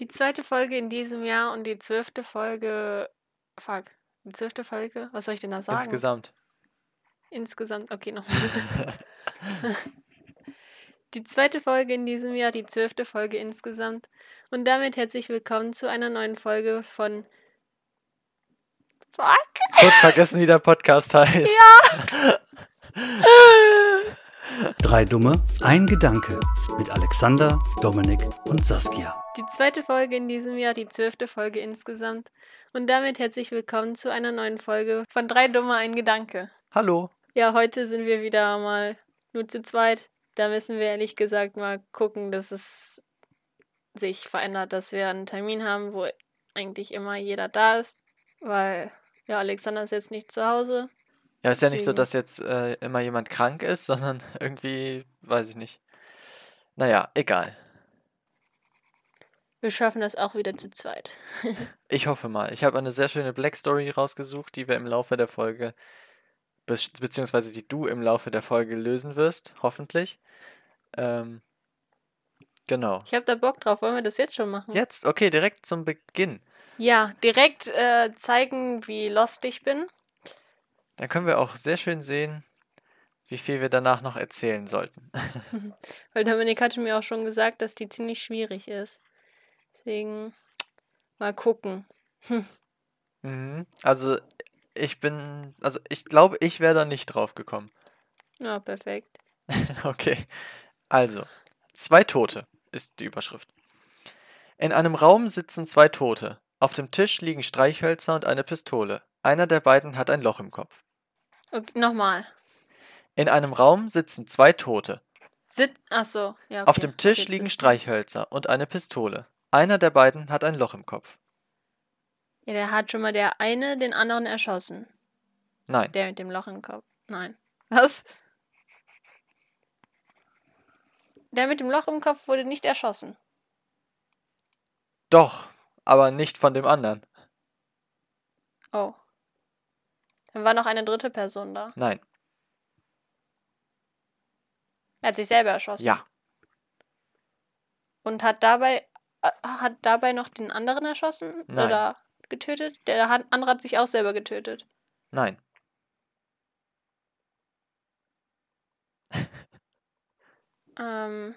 Die zweite Folge in diesem Jahr und die zwölfte Folge. Fuck. Die zwölfte Folge? Was soll ich denn da sagen? Insgesamt. Insgesamt. Okay, nochmal. die zweite Folge in diesem Jahr, die zwölfte Folge insgesamt. Und damit herzlich willkommen zu einer neuen Folge von. Fuck! Kurz vergessen, wie der Podcast heißt. Ja! Drei Dumme, ein Gedanke mit Alexander, Dominik und Saskia. Die zweite Folge in diesem Jahr, die zwölfte Folge insgesamt. Und damit herzlich willkommen zu einer neuen Folge von Drei Dumme, ein Gedanke. Hallo. Ja, heute sind wir wieder mal nur zu zweit. Da müssen wir ehrlich gesagt mal gucken, dass es sich verändert, dass wir einen Termin haben, wo eigentlich immer jeder da ist. Weil, ja, Alexander ist jetzt nicht zu Hause. Ja, ist ja nicht so, Deswegen. dass jetzt äh, immer jemand krank ist, sondern irgendwie, weiß ich nicht. Naja, egal. Wir schaffen das auch wieder zu zweit. Ich hoffe mal. Ich habe eine sehr schöne Black Story rausgesucht, die wir im Laufe der Folge, be beziehungsweise die du im Laufe der Folge lösen wirst, hoffentlich. Ähm, genau. Ich habe da Bock drauf. Wollen wir das jetzt schon machen? Jetzt, okay, direkt zum Beginn. Ja, direkt äh, zeigen, wie lost ich bin. Dann können wir auch sehr schön sehen, wie viel wir danach noch erzählen sollten. Weil Dominik hatte mir auch schon gesagt, dass die ziemlich schwierig ist. Deswegen mal gucken. Mhm. Also, ich bin, also ich glaube, ich wäre da nicht drauf gekommen. Ja, perfekt. Okay. Also, zwei Tote ist die Überschrift. In einem Raum sitzen zwei Tote. Auf dem Tisch liegen Streichhölzer und eine Pistole. Einer der beiden hat ein Loch im Kopf. Okay, nochmal. In einem Raum sitzen zwei Tote. Sit. Achso, ja. Okay. Auf dem Tisch Okay, liegen. Streichhölzer und eine Pistole. Einer der beiden hat ein Loch im Kopf. Ja, der hat schon mal der eine den anderen erschossen. Nein, Der mit dem Loch im Kopf. Nein. Was? Der mit dem Loch im Kopf wurde nicht erschossen. doch, aber nicht von dem anderen. Oh. Dann war noch eine dritte Person da. Nein, Er hat sich selber erschossen. ja, Und hat dabei hat dabei noch den anderen erschossen Nein. oder getötet? Der andere hat sich auch selber getötet. nein. Ähm,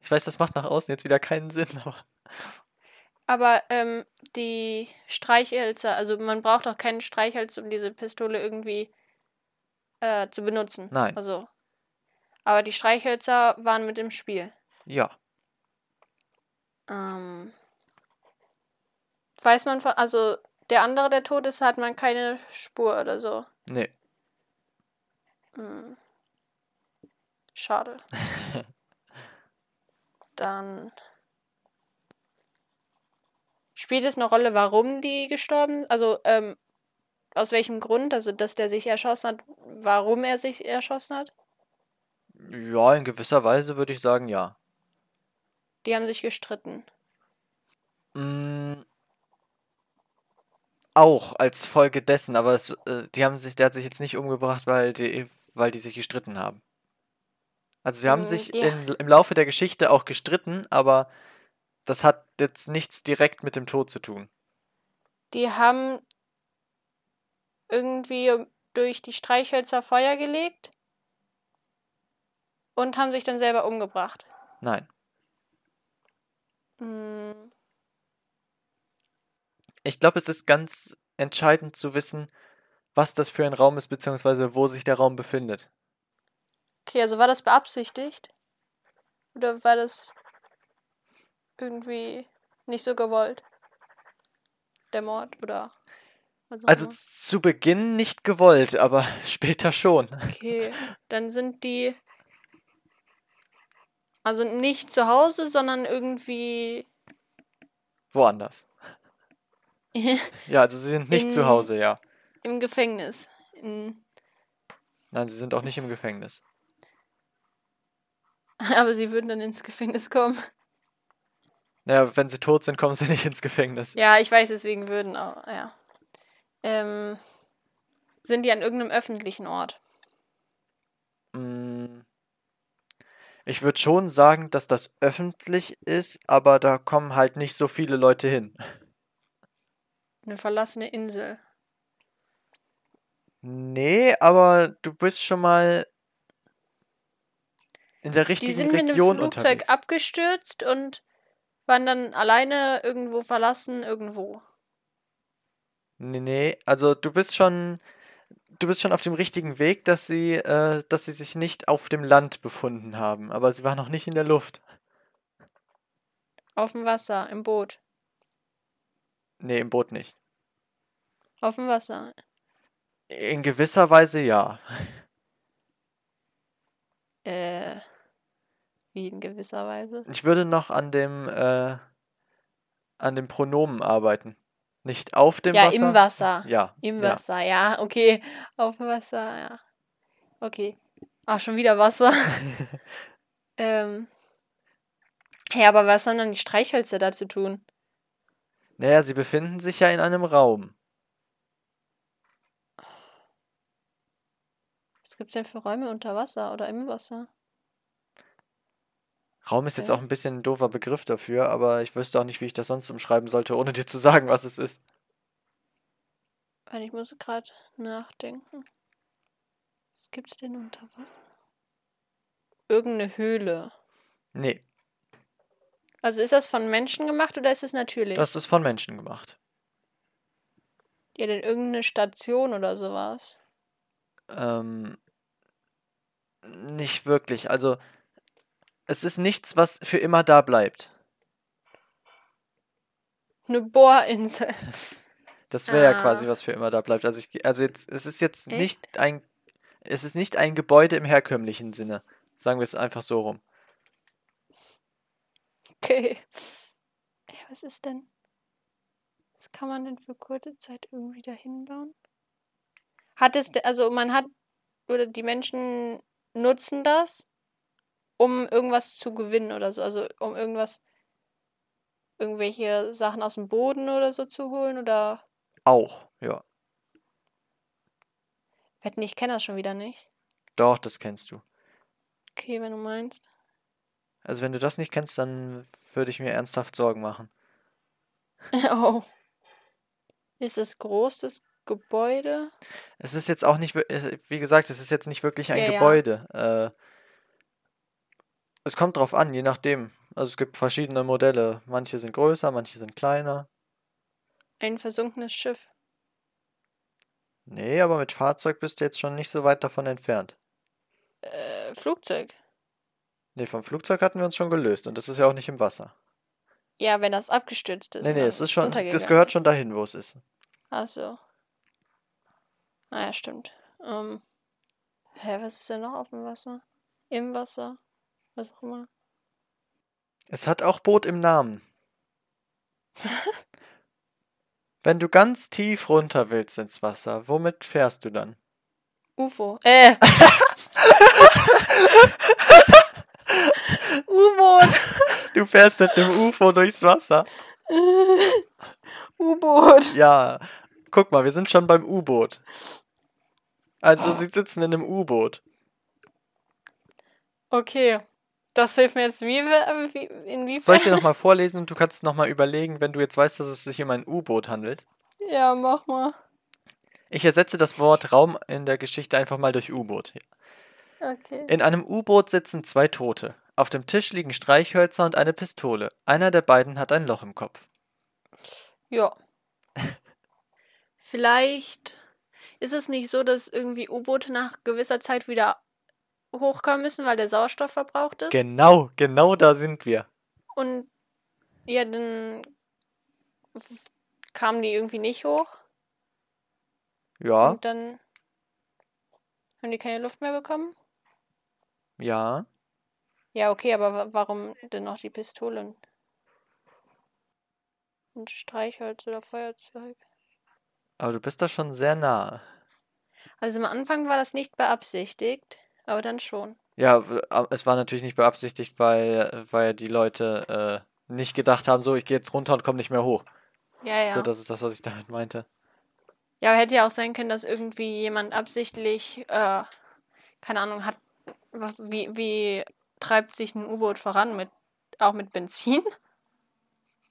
Ich weiß, das macht nach außen jetzt wieder keinen Sinn, aber aber ähm, die Streichhölzer, also man braucht auch keinen Streichholz, um diese Pistole irgendwie äh, zu benutzen. Nein. Also, aber die Streichhölzer waren mit im Spiel. ja. Ähm, weiß man von, also der andere, der tot ist, hat man keine Spur oder so. Nee. Hm. Schade. Dann spielt es eine Rolle, warum die gestorben, also ähm, aus welchem Grund, also dass der sich erschossen hat, warum er sich erschossen hat? Ja, in gewisser Weise würde ich sagen, ja. Die haben sich gestritten. Mm, auch als Folge dessen, aber es, äh, die haben sich, der hat sich jetzt nicht umgebracht, weil die, weil die sich gestritten haben. Also sie haben Mm, sich die- in, im Laufe der Geschichte auch gestritten, aber das hat jetzt nichts direkt mit dem Tod zu tun. Die haben irgendwie durch die Streichhölzer Feuer gelegt und haben sich dann selber umgebracht. Nein. Ich glaube, es ist ganz entscheidend zu wissen, was das für ein Raum ist, beziehungsweise wo sich der Raum befindet. Okay, also war das beabsichtigt? Oder war das irgendwie nicht so gewollt? Der Mord oder Also immer? zu Beginn nicht gewollt, aber später schon. Okay, dann sind die also nicht zu Hause, sondern irgendwie Woanders. Ja, also sie sind nicht zu In- Hause, ja. im Gefängnis. In, Nein, sie sind auch nicht im Gefängnis. aber sie würden dann ins Gefängnis kommen. Naja, wenn sie tot sind, kommen sie nicht ins Gefängnis. Ja, ich weiß, deswegen würden auch, ja. Ähm, sind die an irgendeinem öffentlichen Ort? Mm, Ich würde schon sagen, dass das öffentlich ist, aber da kommen halt nicht so viele Leute hin. Eine verlassene Insel. Nee, aber du bist schon mal in der Die richtigen sind mit einem Region Flugzeug unterwegs. abgestürzt und waren dann alleine irgendwo verlassen, irgendwo. Nee, nee, also du bist schon, du bist schon auf dem richtigen Weg, dass sie, äh, dass sie sich nicht auf dem Land befunden haben, aber sie waren noch nicht in der Luft. Auf dem Wasser, im Boot. Nee, im Boot nicht. Auf dem Wasser. In gewisser Weise ja. Äh, wie in gewisser Weise. Ich würde noch an dem, äh, an dem Pronomen arbeiten. Nicht auf dem Ja, Wasser. im Wasser. Ja, Im ja. Wasser, ja, okay. Auf dem Wasser, ja. Okay. Ach, schon wieder Wasser. ähm. Ja, aber was haben dann die Streichhölzer da zu tun? Naja, sie befinden sich ja in einem Raum. Was gibt's denn für Räume unter Wasser oder im Wasser? Raum ist jetzt auch ein bisschen ein doofer Begriff dafür, aber ich wüsste auch nicht, wie ich das sonst umschreiben sollte, ohne dir zu sagen, was es ist. Weil ich muss gerade nachdenken. Was gibt's denn unter Wasser? Irgendeine Höhle. Nee, Also ist das von Menschen gemacht oder ist es natürlich? das ist von Menschen gemacht. Ja, denn irgendeine Station oder sowas. Ähm, nicht wirklich. Also, es ist nichts, was für immer da bleibt. Eine Bohrinsel. Das wäre ja Ah. quasi, was für immer da bleibt. Also, ich, also jetzt, es ist jetzt Echt? nicht ein, es ist nicht ein Gebäude im herkömmlichen Sinne. Sagen wir es einfach so rum. Okay. Ey, was ist denn? Was kann man denn für kurze Zeit irgendwie dahin bauen? Hat es, also man hat, oder die Menschen nutzen das, um irgendwas zu gewinnen oder so, also um irgendwas, irgendwelche Sachen aus dem Boden oder so zu holen oder, Auch, ja. wetten, ich kenne das schon wieder nicht. Doch, das kennst du. Okay, wenn du meinst. Also, wenn du das nicht kennst, dann würde ich mir ernsthaft Sorgen machen. oh. Ist es groß, das Gebäude? Es ist jetzt auch nicht, wie gesagt, es ist jetzt nicht wirklich ein Ja, ja. Gebäude. Äh, es kommt drauf an, je nachdem. Also es gibt verschiedene Modelle. Manche sind größer, manche sind kleiner. Ein versunkenes Schiff. Nee, aber mit Fahrzeug bist du jetzt schon nicht so weit davon entfernt. Äh, Flugzeug. Nee, vom Flugzeug hatten wir uns schon gelöst und das ist ja auch nicht im Wasser. Ja, wenn das abgestürzt ist. Nee, nee, es ist schon, das gehört schon dahin, wo es ist. Ach so. Ah ja, stimmt. Ähm, hä, was ist denn noch auf dem Wasser? Im Wasser? Was auch immer. Es hat auch Boot im Namen. Wenn du ganz tief runter willst ins Wasser, womit fährst du dann? UFO. Äh. U-Boot. Du fährst mit dem UFO durchs Wasser. U-Boot. Ja, guck mal, wir sind schon beim U-Boot. Also sie sitzen in einem U-Boot. Okay. Das hilft mir jetzt wie, wie inwiefern? Soll ich dir nochmal vorlesen und du kannst nochmal überlegen, wenn du jetzt weißt, dass es sich um ein U-Boot handelt? Ja, mach mal. Ich ersetze das Wort Raum in der Geschichte einfach mal durch U-Boot. Okay. In einem U-Boot sitzen zwei Tote. Auf dem Tisch liegen Streichhölzer und eine Pistole. Einer der beiden hat ein Loch im Kopf. Ja. Vielleicht ist es nicht so, dass irgendwie U-Boote nach gewisser Zeit wieder hochkommen müssen, weil der Sauerstoff verbraucht ist. Genau, genau da sind wir. Und ja, dann kamen die irgendwie nicht hoch. Ja, Und dann haben die keine Luft mehr bekommen. ja. Ja, okay, aber wa- warum denn noch die Pistolen? Und Streichholz oder Feuerzeug? Aber du bist da schon sehr nah. Also am Anfang war das nicht beabsichtigt, aber dann schon. Ja, es war natürlich nicht beabsichtigt, weil, weil die Leute äh, nicht gedacht haben, so, ich gehe jetzt runter und komme nicht mehr hoch. Ja, ja. So, das ist das, was ich damit meinte. Ja, aber hätte ja auch sein können, dass irgendwie jemand absichtlich, äh, keine Ahnung, hat, wie, wie treibt sich ein U-Boot voran mit auch mit Benzin?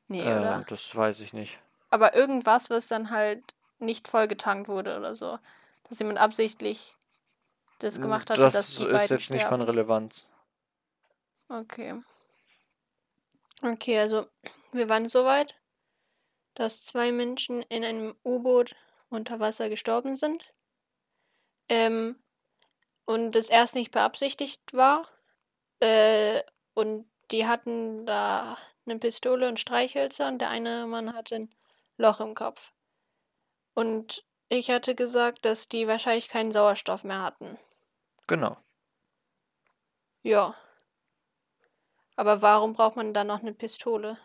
Nee, Äh, oder? das weiß ich nicht. Aber irgendwas, was dann halt nicht voll getankt wurde oder so. Dass jemand absichtlich das gemacht hatte, das dass die ist jetzt nicht von sterben. Relevanz. Okay. Okay, also wir waren so weit, dass zwei Menschen in einem U-Boot unter Wasser gestorben sind. Ähm, und das erst nicht beabsichtigt war. Äh, und die hatten da eine Pistole und Streichhölzer und der eine Mann hatte ein Loch im Kopf. Und ich hatte gesagt, dass die wahrscheinlich keinen Sauerstoff mehr hatten. Genau. Ja. Aber warum braucht man dann noch eine Pistole?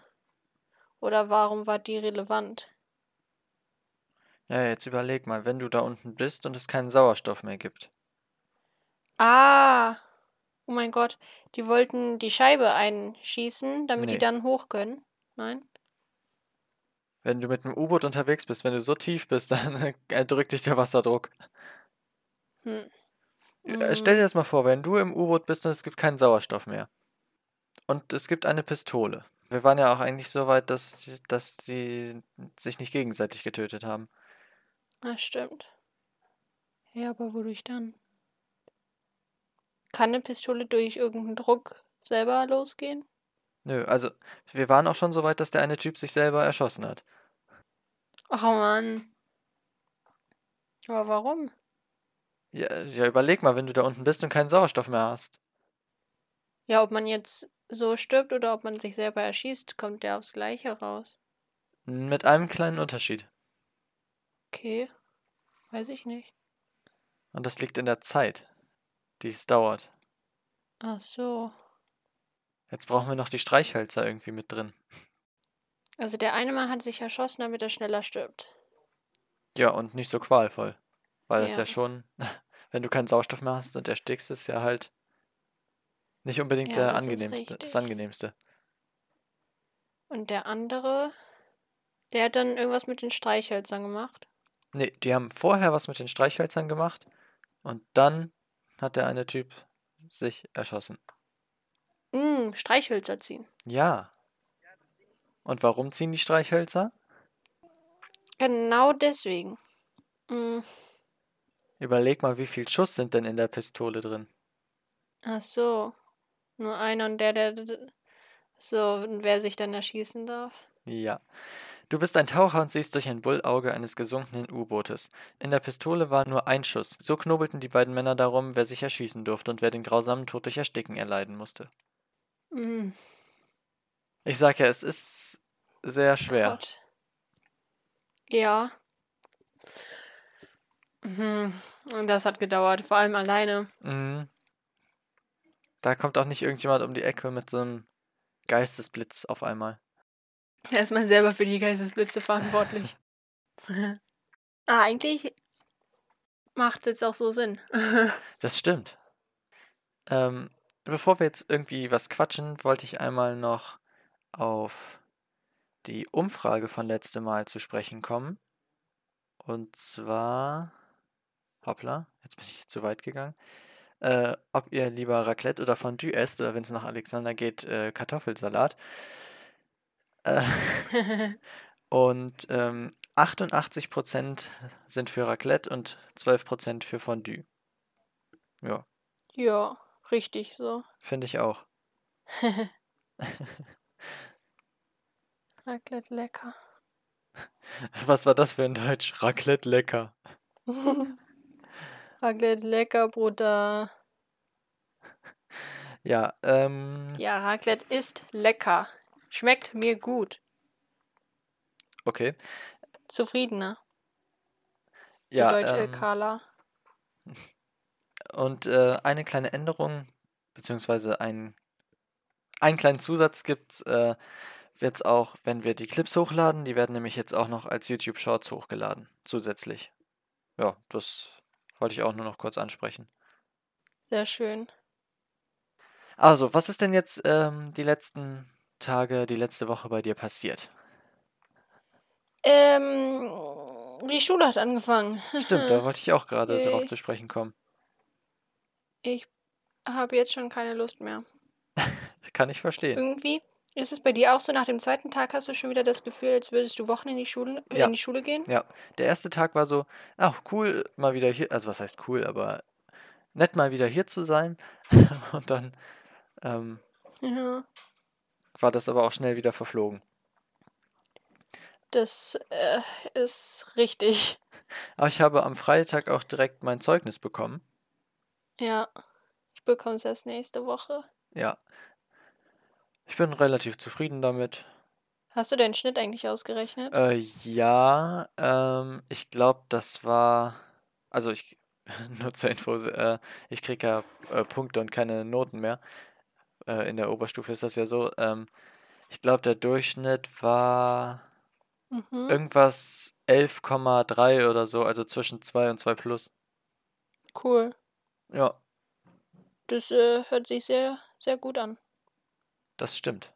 Oder warum war die relevant? Ja, jetzt überleg mal, wenn du da unten bist und es keinen Sauerstoff mehr gibt. Ah! Oh mein Gott, die wollten die Scheibe einschießen, damit die Nee. dann hoch können. Nein? Wenn du mit einem U-Boot unterwegs bist, wenn du so tief bist, dann erdrückt dich der Wasserdruck. Hm. Äh, Stell dir das mal vor, wenn du im U-Boot bist und es gibt keinen Sauerstoff mehr. Und es gibt eine Pistole. Wir waren ja auch eigentlich so weit, dass, die- dass die sich nicht gegenseitig getötet haben. Ah, stimmt. Ja, aber wodurch dann? Kann eine Pistole durch irgendeinen Druck selber losgehen? Nö, also wir waren auch schon so weit, dass der eine Typ sich selber erschossen hat. Oh Mann. Aber warum? Ja, ja, überleg mal, wenn du da unten bist und keinen Sauerstoff mehr hast. Ja, ob man jetzt so stirbt oder ob man sich selber erschießt, kommt der aufs Gleiche raus. Mit einem kleinen Unterschied. Okay. Weiß ich nicht. Und das liegt in der Zeit, die es dauert. Ach so. Jetzt brauchen wir noch die Streichhölzer irgendwie mit drin. Also der eine Mann hat sich erschossen, damit er schneller stirbt. Ja, und nicht so qualvoll. Weil das Ja. ja schon, wenn du keinen Sauerstoff mehr hast und erstickst, ist ja halt nicht unbedingt Ja, der das angenehmste, das angenehmste. Und der andere, der hat dann irgendwas mit den Streichhölzern gemacht. Nee, die haben vorher was mit den Streichhölzern gemacht und dann hat der eine Typ sich erschossen. Mm, Streichhölzer ziehen. Ja. Und warum ziehen die Streichhölzer? Genau deswegen. Mm, Überleg mal, wie viel Schuss sind denn in der Pistole drin? ach so. Nur einer und der, der. So, und wer sich dann erschießen darf. Ja. Du bist ein Taucher und siehst durch ein Bullauge eines gesunkenen U-Bootes. In der Pistole war nur ein Schuss. So knobelten die beiden Männer darum, wer sich erschießen durfte und wer den grausamen Tod durch Ersticken erleiden musste. Mm, Ich sag ja, es ist sehr schwer. Gott. Ja. Mhm. Und das hat gedauert, vor allem alleine. Mhm. Da kommt auch nicht irgendjemand um die Ecke mit so einem Geistesblitz auf einmal. Er ist mal selber für die Geistesblitze verantwortlich. ah, eigentlich macht es jetzt auch so Sinn. Das stimmt. Ähm, bevor wir jetzt irgendwie was quatschen, wollte ich einmal noch auf die Umfrage von letztem Mal zu sprechen kommen. Und zwar, hoppla, jetzt bin ich zu weit gegangen. Äh, ob ihr lieber Raclette oder Fondue esst oder wenn es nach Alexander geht, äh, Kartoffelsalat. Äh, und ähm, 88% sind für Raclette und 12% für Fondue. Ja, ja, richtig so. finde ich auch. Raclette lecker. Was war das für ein Deutsch? Raclette lecker. Raclette lecker, Bruder. Ja, ähm, Ja, Raclette ist lecker. Schmeckt mir gut. okay. Zufriedener. Der Ja, deutsche ähm, Carla. und äh, eine kleine Änderung, beziehungsweise ein, einen kleinen Zusatz gibt's äh, jetzt auch, wenn wir die Clips hochladen. Die werden nämlich jetzt auch noch als YouTube Shorts hochgeladen, zusätzlich. Ja, das wollte ich auch nur noch kurz ansprechen. Sehr schön. Also, was ist denn jetzt ähm, die letzten Tage, die letzte Woche bei dir passiert? Ähm, die Schule hat angefangen. Stimmt, da wollte ich auch gerade darauf Yay. zu sprechen kommen. Ich habe jetzt schon keine Lust mehr. Kann ich verstehen. Irgendwie. Ist es bei dir auch so, nach dem zweiten Tag hast du schon wieder das Gefühl, als würdest du Wochen in die Schule, Ja. in die Schule gehen? Ja, der erste Tag war so, ach cool, mal wieder hier, also was heißt cool, aber nett mal wieder hier zu sein. Und dann ähm, Ja. war das aber auch schnell wieder verflogen. Das äh, ist richtig. Aber ich habe am Freitag auch direkt mein Zeugnis bekommen. Ja. Ich bekomme es erst nächste Woche. Ja. Ich bin relativ zufrieden damit. Hast du deinen Schnitt eigentlich ausgerechnet? Äh, ja, ähm, ich glaube, das war, also ich, nur zur Info, äh, ich kriege ja äh, Punkte und keine Noten mehr. Äh, in der Oberstufe ist das ja so. Ähm, ich glaube, der Durchschnitt war Mhm. irgendwas 11,3 oder so, also zwischen 2 und 2 plus. Cool. Ja, Das äh, hört sich sehr, sehr gut an. Das stimmt.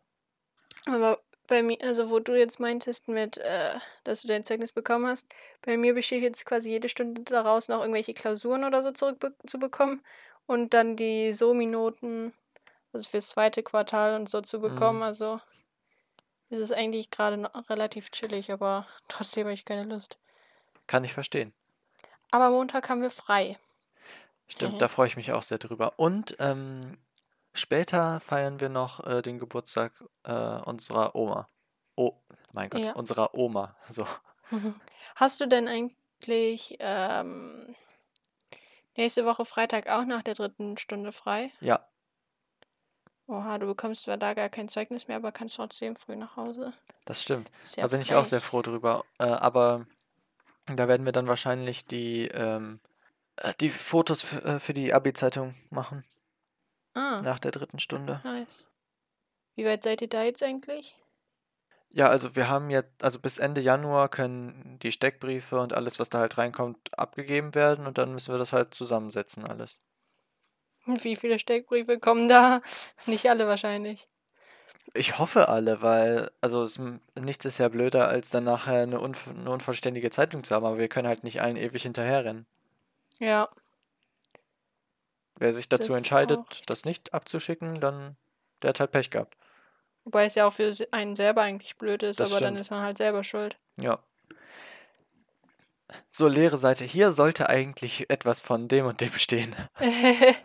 Aber bei mir, also wo du jetzt meintest mit, äh, dass du dein Zeugnis bekommen hast, bei mir besteht jetzt quasi jede Stunde daraus noch irgendwelche Klausuren oder so zurückzubekommen und dann die Somi-Noten, also fürs zweite Quartal und so zu bekommen. Mhm. Also ist es eigentlich gerade noch relativ chillig, aber trotzdem habe ich keine Lust. Kann ich verstehen. Aber Montag haben wir frei. Stimmt, Mhm. da freue ich mich auch sehr drüber. Und ähm, später feiern wir noch äh, den Geburtstag äh, unserer Oma. Oh, mein Gott, Ja. unserer Oma. So. Hast du denn eigentlich ähm, nächste Woche Freitag auch nach der dritten Stunde frei? Ja, Oha, du bekommst zwar da gar kein Zeugnis mehr, aber kannst trotzdem früh nach Hause. das stimmt. Da bin ich auch sehr frech. froh drüber. Äh, aber da werden wir dann wahrscheinlich die, ähm, äh, die Fotos äh, für die Abi-Zeitung machen. Ah, Nach der dritten Stunde. nice. Wie weit seid ihr da jetzt eigentlich? Ja, also wir haben jetzt, also bis Ende Januar können die Steckbriefe und alles, was da halt reinkommt, abgegeben werden und dann müssen wir das halt zusammensetzen, alles. Wie viele Steckbriefe kommen da? Nicht alle wahrscheinlich. Ich hoffe alle, weil, also es, nichts ist ja blöder, als dann nachher eine, unv eine unvollständige Zeitung zu haben, aber wir können halt nicht allen ewig hinterherrennen. Ja, Wer sich dazu Das entscheidet, auch. das nicht abzuschicken, dann, der hat halt Pech gehabt. wobei es ja auch für einen selber eigentlich blöd ist, Das aber dann stimmt. ist man halt selber schuld. Ja. So, leere Seite. Hier sollte eigentlich etwas von dem und dem stehen.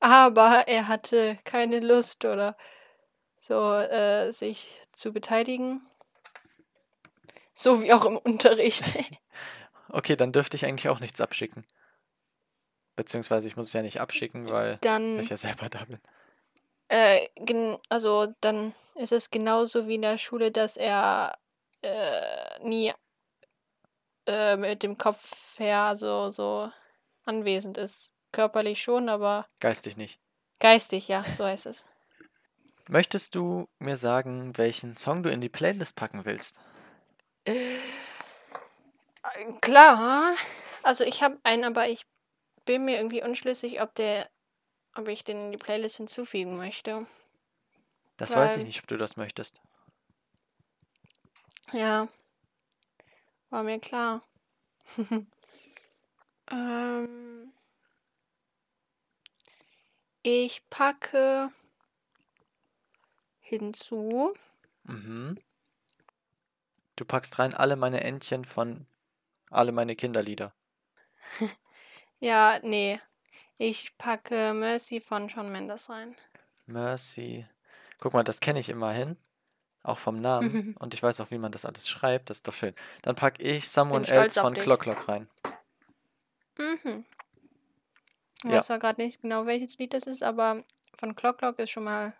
aber er hatte keine Lust oder so, äh, sich zu beteiligen. So wie auch im Unterricht. Okay, dann dürfte ich eigentlich auch nichts abschicken. Beziehungsweise ich muss es ja nicht abschicken, weil Dann ich ja selber da bin. Äh, also dann ist es genauso wie in der Schule, dass er äh, nie äh, mit dem Kopf her so, so anwesend ist. Körperlich schon, aber Geistig nicht. geistig, ja, so heißt es. Möchtest du mir sagen, welchen Song du in die Playlist packen willst? Äh, Klar, also ich habe einen, aber ich bin mir irgendwie unschlüssig, ob der, ob ich den in die Playlist hinzufügen möchte. Das weiß ich Weil- nicht, ob du das möchtest. Ja, war mir klar. ähm, ich packe hinzu. Mhm. Du packst rein alle meine Entchen von alle meine Kinderlieder. Ja, nee. Ich packe Mercy von Shawn Mendes rein. Mercy. Guck mal, das kenne ich immerhin. Auch vom Namen. Und ich weiß auch, wie man das alles schreibt. Das ist doch schön. Dann packe ich Someone Else von. Clock Clock rein. Mhm. Ich Ja. weiß zwar gerade nicht genau, welches Lied das ist, aber von Clock Clock ist schon mal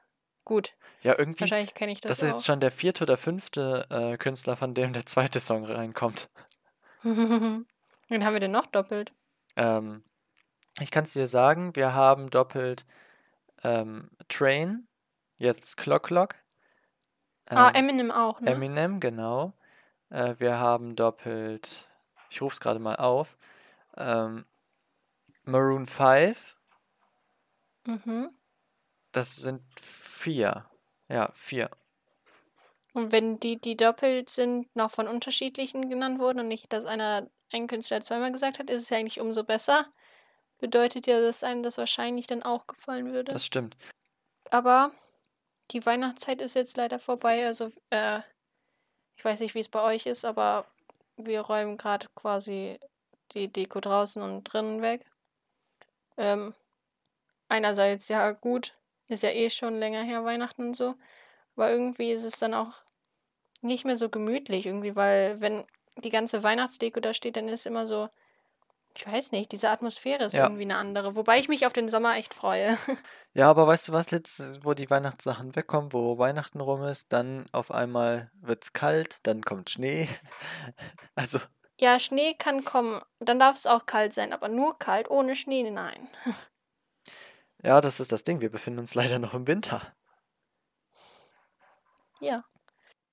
gut. Ja, irgendwie. Wahrscheinlich kenne ich Das das, ist auch. jetzt schon der vierte oder fünfte äh, Künstler, von dem der zweite Song reinkommt. Wen haben wir denn noch doppelt? Ähm, ich kann es dir sagen, wir haben doppelt ähm, Train, jetzt Clock Clock. ah, ähm, Eminem auch, ne? Eminem, genau. Äh, wir haben doppelt, ich rufe es gerade mal auf, ähm, Maroon 5, Mhm. das sind vier. Ja, vier. Und wenn die, die doppelt sind, noch von unterschiedlichen genannt wurden und nicht, dass einer ein Künstler zweimal gesagt hat, ist es ja eigentlich umso besser. Bedeutet ja, dass einem das wahrscheinlich dann auch gefallen würde. Das stimmt. Aber die Weihnachtszeit ist jetzt leider vorbei. Also, äh, ich weiß nicht, wie es bei euch ist, aber wir räumen gerade quasi die Deko draußen und drinnen weg. Ähm, einerseits ja gut, ist ja eh schon länger her Weihnachten und so, aber irgendwie ist es dann auch nicht mehr so gemütlich irgendwie, weil wenn die ganze Weihnachtsdeko da steht, dann ist immer so, ich weiß nicht, diese Atmosphäre ist Ja. irgendwie eine andere, wobei ich mich auf den Sommer echt freue. Ja, aber weißt du was, jetzt, wo die Weihnachtssachen wegkommen, wo Weihnachten rum ist, dann auf einmal wird's kalt, dann kommt Schnee. Also, Ja, Schnee kann kommen, dann darf es auch kalt sein, aber nur kalt, ohne Schnee, nein. ja, das ist das Ding. Wir befinden uns leider noch im Winter. Ja.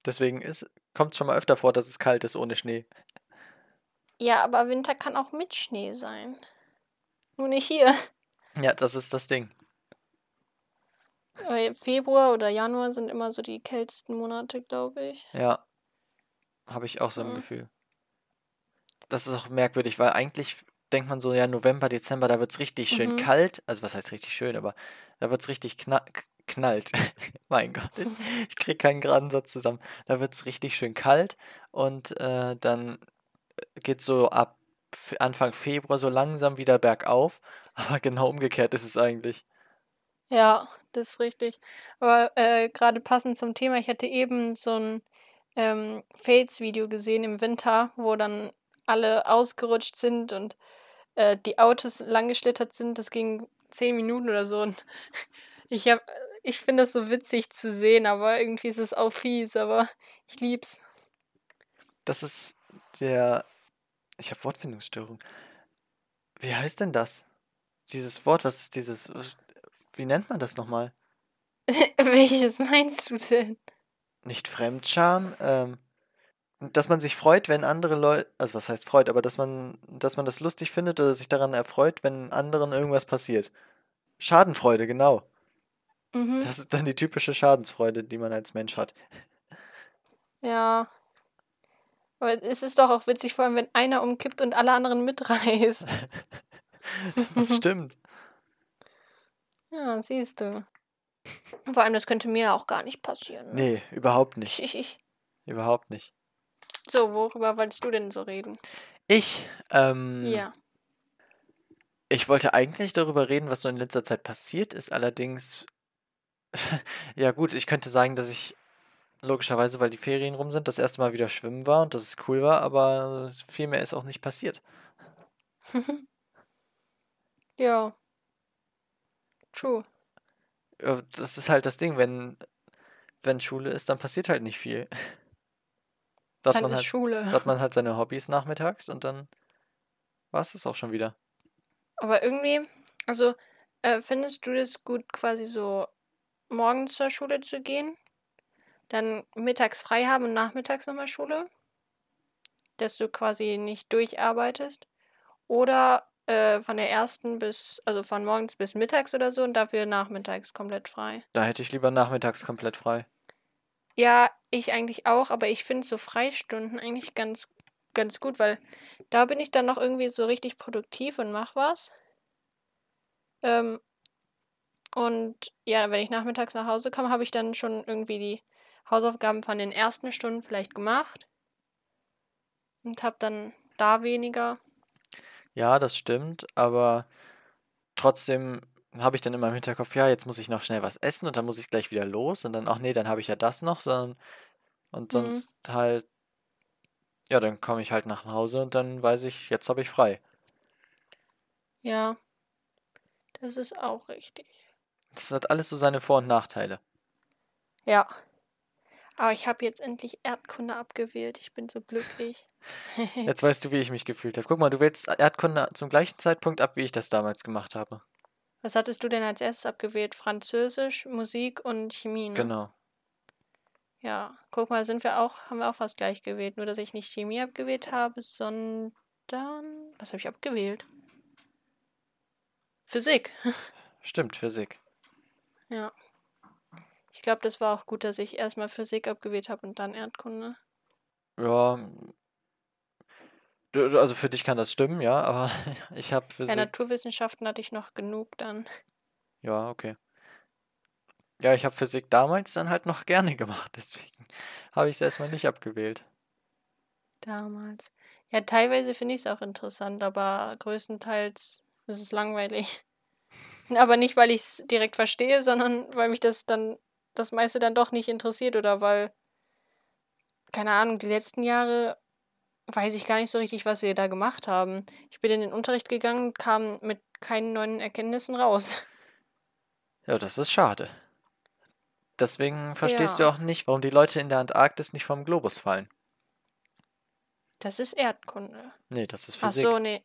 Deswegen ist, kommt es schon mal öfter vor, dass es kalt ist ohne Schnee. Ja, aber Winter kann auch mit Schnee sein. Nur nicht hier. Ja, das ist das Ding. Weil Februar oder Januar sind immer so die kältesten Monate, glaube ich. Ja, habe ich auch so ein Mhm. Gefühl. Das ist auch merkwürdig, weil eigentlich denkt man so, ja, November, Dezember, da wird es richtig schön Mhm. kalt. Also, was heißt richtig schön, aber da wird es richtig kna k- knallt. mein Gott, ich kriege keinen geraden Satz zusammen. Da wird es richtig schön kalt und äh, dann geht so ab Anfang Februar so langsam wieder bergauf. Aber genau umgekehrt ist es eigentlich. Ja, das ist richtig. Aber äh, gerade passend zum Thema, ich hatte eben so ein ähm, Fails-Video gesehen im Winter, wo dann alle ausgerutscht sind und äh, die Autos langgeschlittert sind. Das ging zehn Minuten oder so. Und ich hab, ich finde das so witzig zu sehen, aber irgendwie ist es auch fies, aber ich lieb's. Das ist der. Ich habe Wortfindungsstörung. Wie heißt denn das? Dieses Wort, was ist dieses. Wie nennt man das nochmal? Welches meinst du denn? Nicht Fremdscham, ähm, dass man sich freut, wenn andere Leute, also was heißt freut, aber dass man, dass man das lustig findet oder sich daran erfreut, wenn anderen irgendwas passiert. Schadenfreude, genau. Mhm. Das ist dann die typische Schadensfreude, die man als Mensch hat. Ja. Aber es ist doch auch witzig, vor allem wenn einer umkippt und alle anderen mitreißt. Das stimmt. Ja, siehst du. Vor allem, das könnte mir auch gar nicht passieren. Ne? Nee, überhaupt nicht. Ich, ich. Überhaupt nicht. So, worüber wolltest du denn so reden? Ich, ähm, Ja. Ich wollte eigentlich darüber reden, was so in letzter Zeit passiert ist, allerdings, ja gut, ich könnte sagen, dass ich logischerweise, weil die Ferien rum sind, das erste Mal wieder schwimmen war und dass es cool war, aber viel mehr ist auch nicht passiert. Ja. True. Das ist halt das Ding, wenn, wenn Schule ist, dann passiert halt nicht viel. Da hat Dann man ist halt, Schule. da hat man halt seine Hobbys nachmittags und dann war es das auch schon wieder. Aber irgendwie, also, äh, findest du das gut, quasi so morgens zur Schule zu gehen, dann mittags frei haben und nachmittags nochmal Schule? Dass du quasi nicht durcharbeitest? Oder äh, von der ersten bis, also von morgens bis mittags oder so und dafür nachmittags komplett frei? Da hätte ich lieber nachmittags komplett frei. Ja, ich eigentlich auch, aber ich finde so Freistunden eigentlich ganz, ganz gut, weil da bin ich dann noch irgendwie so richtig produktiv und mach was. Ähm, und ja, wenn ich nachmittags nach Hause komme, habe ich dann schon irgendwie die Hausaufgaben von den ersten Stunden vielleicht gemacht und habe dann da weniger. Ja, das stimmt, aber trotzdem habe ich dann immer im Hinterkopf, ja, jetzt muss ich noch schnell was essen und dann muss ich gleich wieder los und dann, ach nee, dann habe ich ja das noch, sondern und Mhm. sonst halt, ja, dann komme ich halt nach Hause und dann weiß ich, jetzt habe ich frei. Ja, das ist auch richtig. Das hat alles so seine Vor- und Nachteile. Ja. Aber ich habe jetzt endlich Erdkunde abgewählt. Ich bin so glücklich. Jetzt weißt du, wie ich mich gefühlt habe. Guck mal, du wählst Erdkunde zum gleichen Zeitpunkt ab, wie ich das damals gemacht habe. Was hattest du denn als erstes abgewählt? Französisch, Musik und Chemie, ne? Genau. Ja, guck mal, sind wir auch, haben wir auch fast gleich gewählt. Nur, dass ich nicht Chemie abgewählt habe, sondern. Was habe ich abgewählt? Physik. Stimmt, Physik. Ja. Ich glaube, das war auch gut, dass ich erstmal Physik abgewählt habe und dann Erdkunde. Ja. du- Also für dich kann das stimmen, ja, aber ich habe Bei Physik. Naturwissenschaften hatte ich noch genug dann. Ja, okay. Ja, ich habe Physik damals dann halt noch gerne gemacht, deswegen habe ich es erstmal nicht abgewählt. Damals. Ja, teilweise finde ich es auch interessant, aber größtenteils ist es langweilig. Aber nicht, weil ich es direkt verstehe, sondern weil mich das dann das meiste dann doch nicht interessiert oder weil, keine Ahnung, die letzten Jahre weiß ich gar nicht so richtig, was wir da gemacht haben. Ich bin in den Unterricht gegangen, kam mit keinen neuen Erkenntnissen raus. Ja, das ist schade. Deswegen verstehst du Ja. auch nicht, warum die Leute in der Antarktis nicht vom Globus fallen. Das ist Erdkunde. Nee, das ist Ach Physik. so, nee.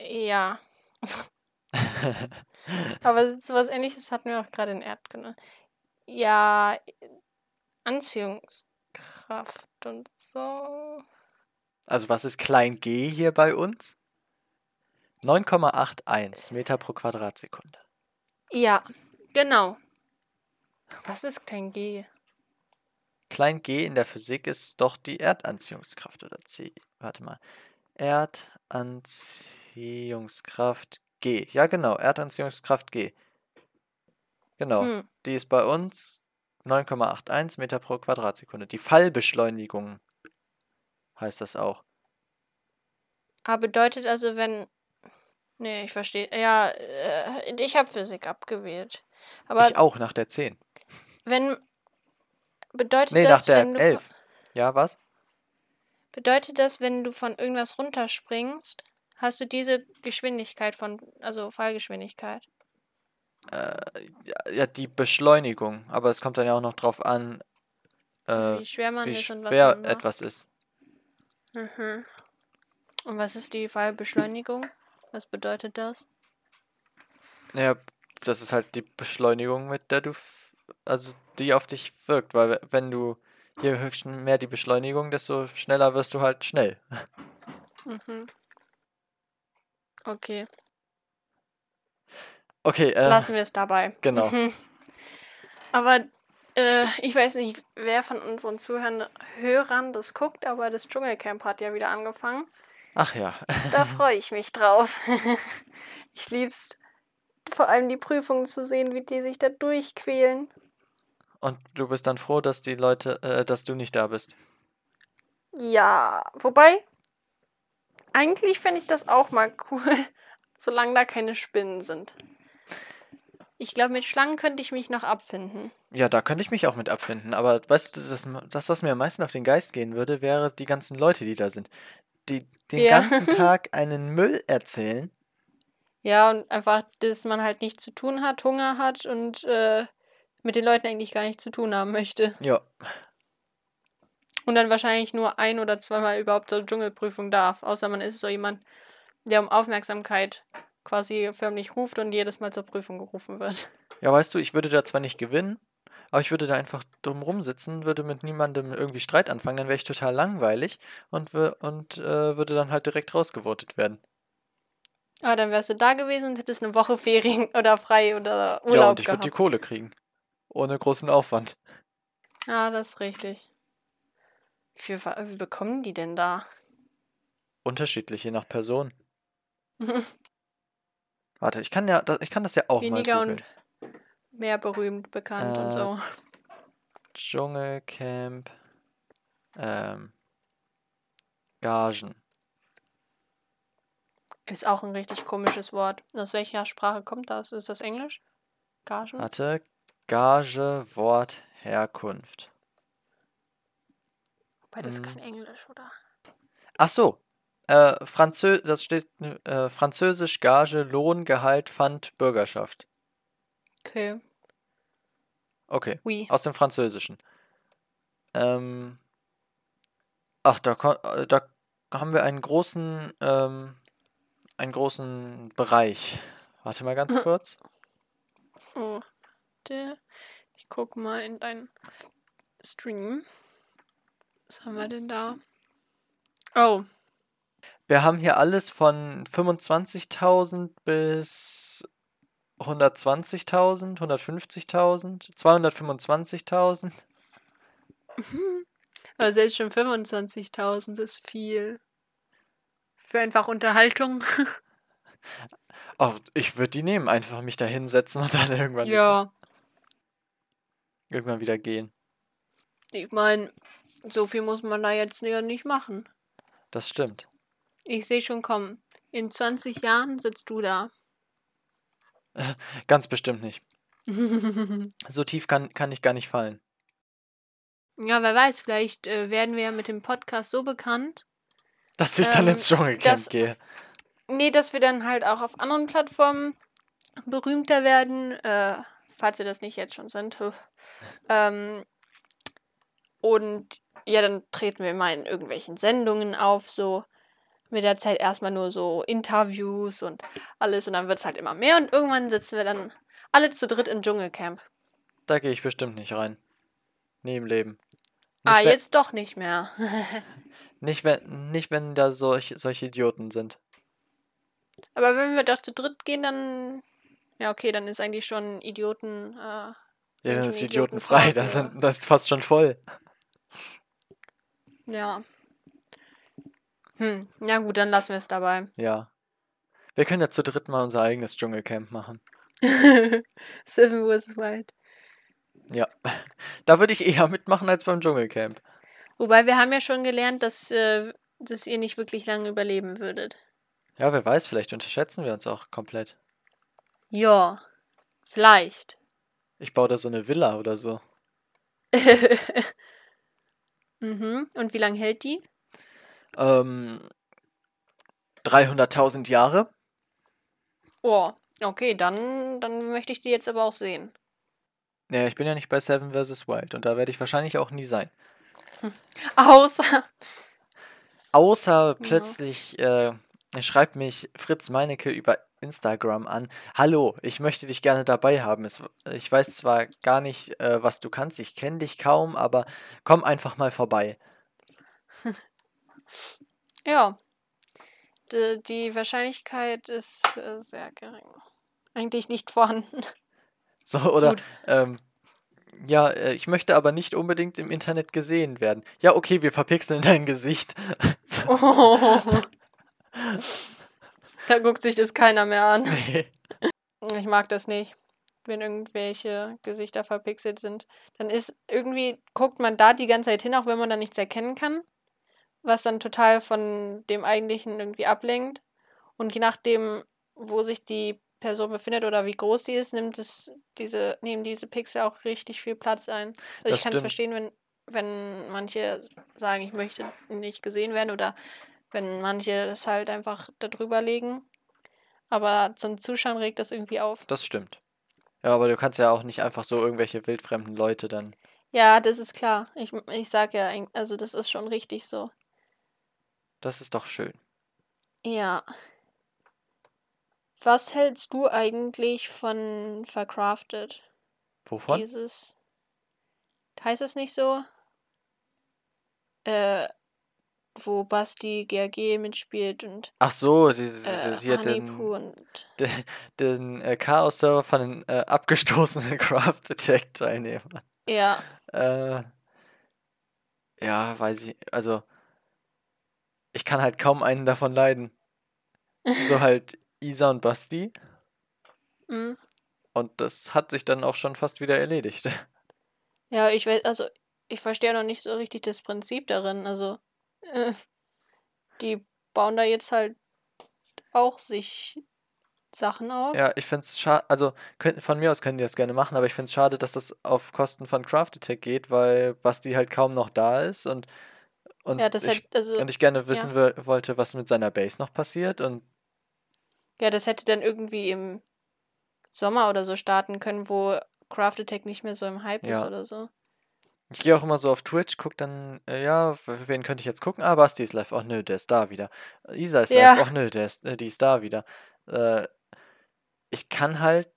Ja. Aber so was ähnliches hatten wir auch gerade in Erdkunde. Ja, Anziehungskraft und so. Also was ist klein g hier bei uns? 9,81 Meter pro Quadratsekunde. Ja, genau. Was ist klein G? Klein g in der Physik ist doch die Erdanziehungskraft oder C. Warte mal. Erdanziehungskraft G. Ja, genau, Erdanziehungskraft G. Genau, Hm. die ist bei uns 9,81 Meter pro Quadratsekunde. Die Fallbeschleunigung heißt das auch. Ah, bedeutet also, wenn. Nee, ich verstehe. Ja, äh, ich habe Physik abgewählt. Aber ich auch nach der 10. wenn. Bedeutet Nee, nach das, der wenn du. von- 11. Ja, was? Bedeutet das, wenn du von irgendwas runterspringst, hast du diese Geschwindigkeit von. Also Fallgeschwindigkeit? Äh, ja, ja, die Beschleunigung. Aber es kommt dann ja auch noch drauf an, äh, wie schwer man wie ist und was schwer man macht. etwas ist. Mhm. Und was ist die Fallbeschleunigung? Was bedeutet das? Naja, das ist halt die Beschleunigung, mit der du, also die auf dich wirkt, weil we- wenn du, je höchst mehr die Beschleunigung, desto schneller wirst du halt schnell. Mhm. Okay, Okay, äh, lassen wir es dabei. genau. Aber äh, ich weiß nicht, wer von unseren Zuhörern Hörern das guckt, aber das Dschungelcamp hat ja wieder angefangen. Ach ja, Da freue ich mich drauf. ich lieb's, vor allem die Prüfungen zu sehen, wie die sich da durchquälen. und du bist dann froh, dass die Leute, äh, dass du nicht da bist. Ja, wobei, eigentlich fände ich das auch mal cool, solange da keine Spinnen sind. Ich glaube, mit Schlangen könnte ich mich noch abfinden. Ja, da könnte ich mich auch mit abfinden, aber weißt du, das, das, was mir am meisten auf den Geist gehen würde, wäre die ganzen Leute, die da sind. Die den Ja. ganzen Tag einen Müll erzählen. Ja, und einfach, dass man halt nichts zu tun hat, Hunger hat und äh, mit den Leuten eigentlich gar nichts zu tun haben möchte. Ja, Und dann wahrscheinlich nur ein oder zweimal überhaupt zur Dschungelprüfung darf. Außer man ist so jemand, der um Aufmerksamkeit quasi förmlich ruft und jedes Mal zur Prüfung gerufen wird. Ja, weißt du, ich würde da zwar nicht gewinnen, aber ich würde da einfach drum rumsitzen, würde mit niemandem irgendwie Streit anfangen, dann wäre ich total langweilig und, und äh, würde dann halt direkt rausgevotet werden. Aber dann wärst du da gewesen und hättest eine Woche Ferien oder frei oder Urlaub ja, und ich würde die Kohle kriegen. Ohne großen Aufwand. Ja, das ist richtig. Wie viel wie bekommen die denn da? Unterschiedlich, je nach Person. Warte, ich kann ja, ich kann das ja auch Weniger mal und googeln. mehr berühmt, bekannt und Äh, so. Dschungelcamp. Ähm, Gagen. Ist auch ein richtig komisches Wort. Aus welcher Sprache kommt das? Ist das Englisch? Gagen? Warte. Gage, Wort, Herkunft. Wobei das ist mm. kein Englisch, oder? Ach so. Äh, Franzö das steht äh, Französisch Gage, Lohn, Gehalt, Pfand, Bürgerschaft. Okay. Okay, Oui. aus dem Französischen. Ähm, ach, da, äh, da haben wir einen großen, ähm, einen großen Bereich. Warte mal ganz kurz. Oh. Der. Ich guck mal in deinen Stream. Was haben wir denn da? Oh. Wir haben hier alles von 25.000 bis 120.000, 150.000, 225.000. Aber selbst schon 25.000 ist viel. Für einfach Unterhaltung. Oh, ich würde die nehmen, einfach mich da hinsetzen und dann irgendwann. ja. irgendwann wieder gehen. Ich meine, so viel muss man da jetzt ja nicht machen. Das stimmt. Ich sehe schon kommen. In 20 Jahren sitzt du da. Ganz bestimmt nicht. so tief kann, kann ich gar nicht fallen. Ja, wer weiß, vielleicht äh, werden wir ja mit dem Podcast so bekannt. Dass ich dann Ähm, ins Dschungelcamp gehe. Nee, dass wir dann halt auch auf anderen Plattformen berühmter werden, äh, falls ihr das nicht jetzt schon sind. ähm, und ja, dann treten wir mal in irgendwelchen Sendungen auf, so mit der Zeit erstmal nur so Interviews und alles und dann wird es halt immer mehr und irgendwann sitzen wir dann alle zu dritt im Dschungelcamp. Da gehe ich bestimmt nicht rein. Nie im Leben. Nicht, ah, jetzt doch nicht mehr. Nicht, wenn, nicht, wenn da solch, solche Idioten sind. Aber wenn wir doch zu dritt gehen, dann. Ja, okay, dann ist eigentlich schon Idioten. Äh, Ja, sind dann ist Idioten idiotenfrei. vor, Das, sind, das ist fast schon voll. Ja. Hm, ja gut, dann lassen wir es dabei. Ja. Wir können ja zu dritt mal unser eigenes Dschungelcamp machen. Seven vs. Wild. Ja. Da würde ich eher mitmachen als beim Dschungelcamp. Wobei wir haben ja schon gelernt, dass, äh, dass ihr nicht wirklich lange überleben würdet. Ja, wer weiß, vielleicht unterschätzen wir uns auch komplett. Ja, vielleicht. Ich baue da so eine Villa oder so. Mhm. Und wie lange hält die? Ähm, 300.000 Jahre. Oh, okay, dann, dann möchte ich die jetzt aber auch sehen. Ja, ich bin ja nicht bei Seven vs. Wild und da werde ich wahrscheinlich auch nie sein. Außer. Außer plötzlich äh, schreibt mich Fritz Meinecke über Instagram an. Hallo, ich möchte dich gerne dabei haben. Es, ich weiß zwar gar nicht, äh, was du kannst, ich kenne dich kaum, aber komm einfach mal vorbei. Ja. Die, die Wahrscheinlichkeit ist äh, sehr gering. Eigentlich nicht vorhanden. So, oder, ähm, ja, äh, ich möchte aber nicht unbedingt im Internet gesehen werden. Ja, okay, wir verpixeln dein Gesicht. Oh. Da guckt sich das keiner mehr an. Nee. Ich mag das nicht, wenn irgendwelche Gesichter verpixelt sind. Dann ist irgendwie, guckt man da die ganze Zeit hin, auch wenn man da nichts erkennen kann. Was dann total von dem eigentlichen irgendwie ablenkt. Und je nachdem, wo sich die Person befindet oder wie groß sie ist, nimmt es diese, nehmen diese Pixel auch richtig viel Platz ein. Also Das ich kann es verstehen, wenn, wenn manche sagen, ich möchte nicht gesehen werden oder wenn manche es halt einfach darüber legen. Aber zum Zuschauen regt das irgendwie auf. Das stimmt. Ja, aber du kannst ja auch nicht einfach so irgendwelche wildfremden Leute dann. Ja, das ist klar. Ich, ich sag ja, also das ist schon richtig so. Das ist doch schön. Ja. Was hältst du eigentlich von Vercrafted? Wovon? Dieses. Heißt es nicht so? Äh, wo Basti GRG mitspielt und Ach so, diese, äh, hier den, den, den äh, Chaos-Server von den äh, abgestoßenen Craft Attack-Teilnehmern. Ja, Äh, ja, weiß ich, also ich kann halt kaum einen davon leiden. So halt Isa und Basti. mm. Und das hat sich dann auch schon fast wieder erledigt. Ja, ich weiß, also ich verstehe noch nicht so richtig das Prinzip darin. Also, äh, die bauen da jetzt halt auch sich Sachen auf. Ja, ich finde es schade, also könnt, von mir aus können die das gerne machen, aber ich finde es schade, dass das auf Kosten von Craft Attack geht, weil Basti halt kaum noch da ist und, und, Ja, ich, hätte, also, und ich gerne wissen wo- wollte, was mit seiner Base noch passiert und ja, das hätte dann irgendwie im Sommer oder so starten können, wo Craft Attack nicht mehr so im Hype ist Ja. oder so. Ich gehe auch immer so auf Twitch, guck dann, äh, ja, für wen könnte ich jetzt gucken? Ah, Basti ist live. Ach nö, der ist da wieder. Isa ist Ja. live. Ach nö, der ist, äh, die ist da wieder. Äh, ich kann halt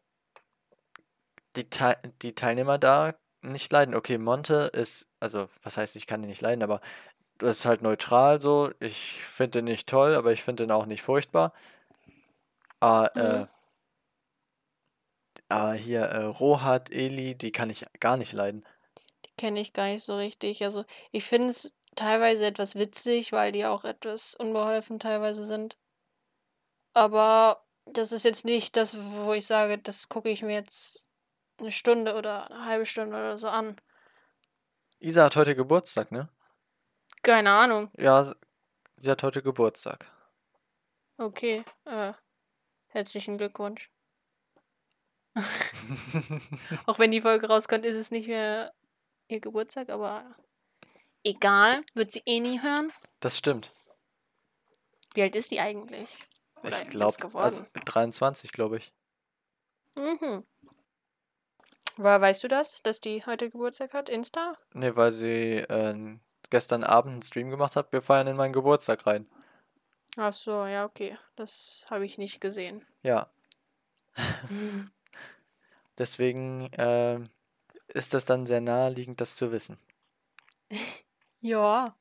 die, Teil die Teilnehmer da nicht leiden. Okay, Monte ist, also, was heißt, ich kann ihn nicht leiden, aber das ist halt neutral so. Ich finde den nicht toll, aber ich finde den auch nicht furchtbar. Ah, äh, Mhm. aber hier, äh, Rohat, Eli, die kann ich gar nicht leiden. Kenne ich gar nicht so richtig. Also, ich finde es teilweise etwas witzig, weil die auch etwas unbeholfen teilweise sind. Aber das ist jetzt nicht das, wo ich sage, das gucke ich mir jetzt eine Stunde oder eine halbe Stunde oder so an. Isa hat heute Geburtstag, ne? Keine Ahnung. Ja, sie hat heute Geburtstag. Okay. Äh, herzlichen Glückwunsch. Auch wenn die Folge rauskommt, ist es nicht mehr ihr Geburtstag, aber egal. Wird sie eh nie hören. Das stimmt. Wie alt ist die eigentlich? Oder Ich glaube, also 23, glaube ich. Mhm. Woher weißt du das, dass die heute Geburtstag hat? Insta? Ne, weil sie äh, gestern Abend einen Stream gemacht hat. Wir feiern in meinen Geburtstag rein. Ach so, ja, okay. Das habe ich nicht gesehen. Ja. Deswegen äh, ist das dann sehr naheliegend, das zu wissen. Ja.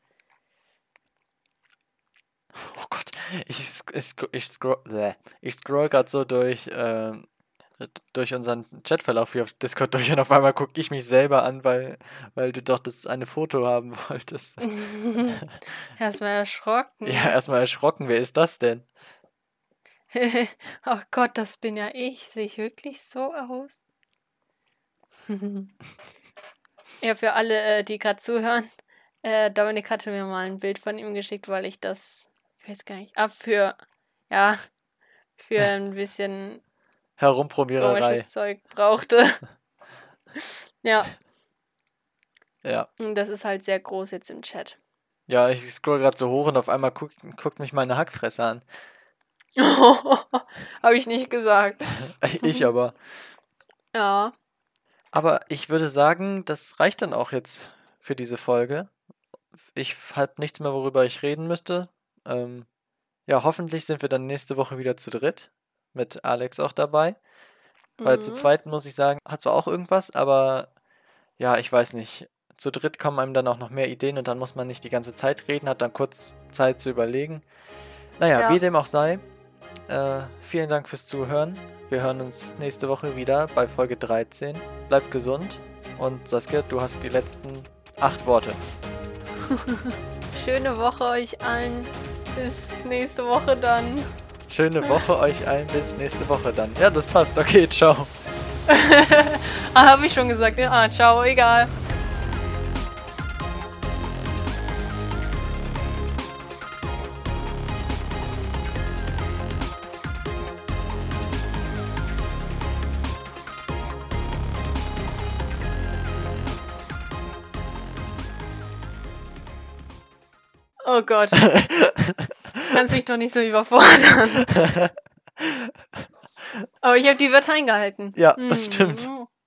Oh Gott, ich, ich, ich scroll, ich scroll gerade so durch, ähm, durch unseren Chatverlauf hier auf Discord durch und auf einmal gucke ich mich selber an, weil, weil du doch das eine Foto haben wolltest. Erstmal erschrocken. Ja, erstmal erschrocken, wer ist das denn? oh Gott, das bin ja ich. Sehe ich wirklich so aus? ja, für alle, äh, die gerade zuhören, äh, Dominik hatte mir mal ein Bild von ihm geschickt, weil ich das, ich weiß gar nicht, ah, für, ja, für ein bisschen Herumprobiererei. komisches Zeug brauchte. ja, Ja. und das ist halt sehr groß jetzt im Chat. Ja, ich scroll gerade so hoch und auf einmal guckt, guckt mich meine Hackfresse an. Habe ich nicht gesagt. Ich aber. Ja. Aber ich würde sagen, das reicht dann auch jetzt für diese Folge. Ich habe nichts mehr, worüber ich reden müsste. Ähm, ja, hoffentlich sind wir dann nächste Woche wieder zu dritt. Mit Alex auch dabei. Weil zu Mhm. zweit muss ich sagen, hat zwar auch irgendwas, aber ja, ich weiß nicht. Zu dritt kommen einem dann auch noch mehr Ideen und dann muss man nicht die ganze Zeit reden, hat dann kurz Zeit zu überlegen. Naja, Ja. wie dem auch sei. Äh, vielen Dank fürs Zuhören. Wir hören uns nächste Woche wieder bei Folge 13. Bleibt gesund. Und Saskia, du hast die letzten acht Worte. Schöne Woche euch allen. Bis nächste Woche dann. Schöne Woche euch allen. Bis nächste Woche dann. Ja, das passt. Okay, ciao. Ah, habe ich schon gesagt. ne? Ah, ciao, egal. Oh Gott. Kannst mich doch nicht so überfordern. Aber ich habe die Wörter eingehalten. Ja, das stimmt. Mhm.